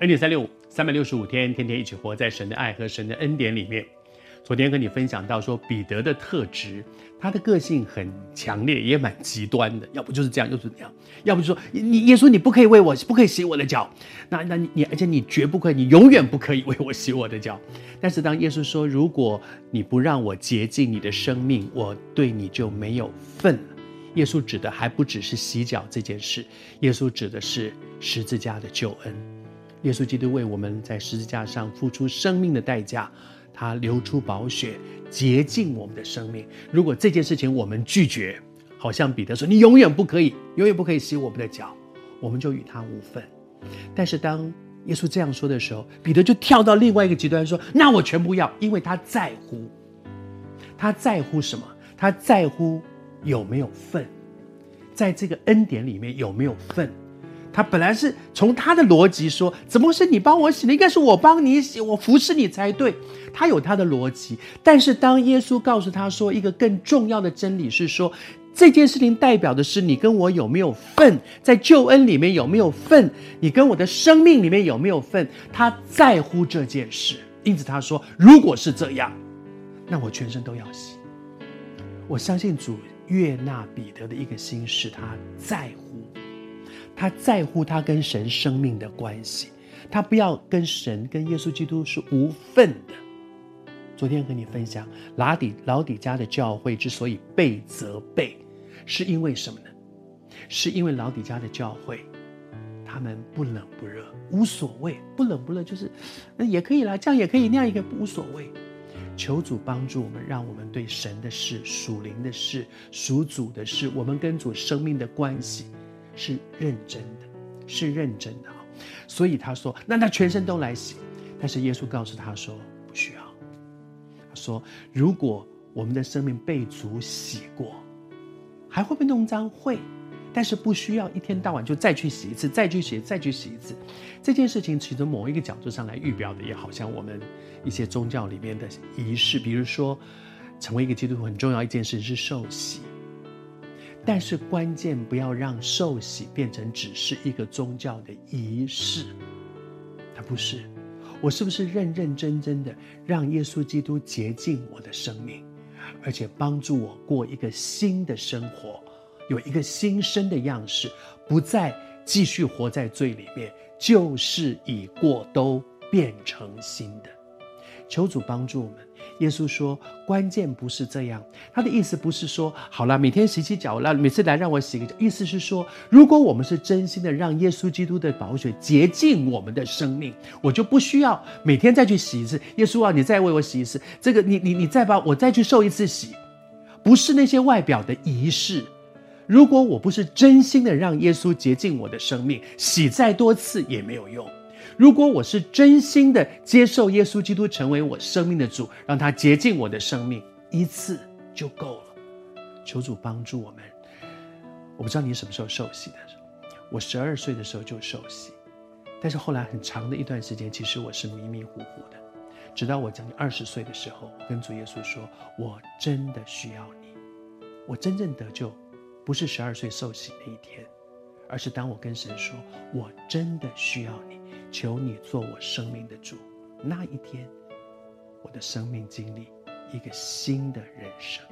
恩典三六五，三百六十五天，天天一起活在神的爱和神的恩典里面。昨天跟你分享到说，彼得的特质，他的个性很强烈，也蛮极端的。要不就是这样，又是那样；要不就说你耶稣，你不可以为我，不可以洗我的脚。那那你你，而且你绝不可以，你永远不可以为我洗我的脚。但是当耶稣说，如果你不让我洁净你的生命，我对你就没有份了。耶稣指的还不只是洗脚这件事，耶稣指的是十字架的救恩。耶稣基督为我们在十字架上付出生命的代价，他流出宝血，洁净我们的生命。如果这件事情我们拒绝，好像彼得说：“你永远不可以，永远不可以洗我们的脚。”我们就与他无份。但是当耶稣这样说的时候，彼得就跳到另外一个极端说：“那我全部要，因为他在乎。他在乎什么？他在乎有没有份，在这个恩典里面有没有份。”他本来是从他的逻辑说，怎么是你帮我洗的？应该是我帮你洗，我服侍你才对。他有他的逻辑，但是当耶稣告诉他说，一个更重要的真理是说，这件事情代表的是你跟我有没有份，在救恩里面有没有份，你跟我的生命里面有没有份。他在乎这件事，因此他说，如果是这样，那我全身都要洗。我相信主悦纳彼得的一个心是他在乎。他在乎他跟神生命的关系，他不要跟神、跟耶稣基督是无份的。昨天和你分享，老底老底家的教会之所以被责备，是因为什么呢？是因为老底家的教会，他们不冷不热，无所谓，不冷不热就是，那也可以啦，这样也可以，那样也可以，无所谓。求主帮助我们，让我们对神的事、属灵的事、属主的事，我们跟主生命的关系。是认真的，是认真的。所以他说：“那他全身都来洗。”但是耶稣告诉他说：“不需要。”他说：“如果我们的生命被主洗过，还会被弄脏？会，但是不需要一天到晚就再去洗一次，再去洗，再去洗一次。这件事情，其实某一个角度上来预表的，也好像我们一些宗教里面的仪式，比如说，成为一个基督徒很重要一件事是受洗。”但是关键不要让受洗变成只是一个宗教的仪式，它不是。我是不是认认真真的让耶稣基督洁净我的生命，而且帮助我过一个新的生活，有一个新生的样式，不再继续活在罪里面，旧事已过，都变成新的。求主帮助我们。耶稣说：“关键不是这样，他的意思不是说好了，每天洗洗脚，那每次来让我洗个脚。意思是说，如果我们是真心的让耶稣基督的宝血洁净我们的生命，我就不需要每天再去洗一次。耶稣啊，你再为我洗一次，这个你你你再把我再去受一次洗，不是那些外表的仪式。如果我不是真心的让耶稣洁净我的生命，洗再多次也没有用。”如果我是真心的接受耶稣基督成为我生命的主，让他洁净我的生命，一次就够了。求主帮助我们。我不知道你什么时候受洗的，我十二岁的时候就受洗，但是后来很长的一段时间，其实我是迷迷糊糊的。直到我将近二十岁的时候，跟主耶稣说：“我真的需要你。”我真正得救，不是十二岁受洗那一天，而是当我跟神说：“我真的需要你。”求你做我生命的主，那一天，我的生命经历一个新的人生。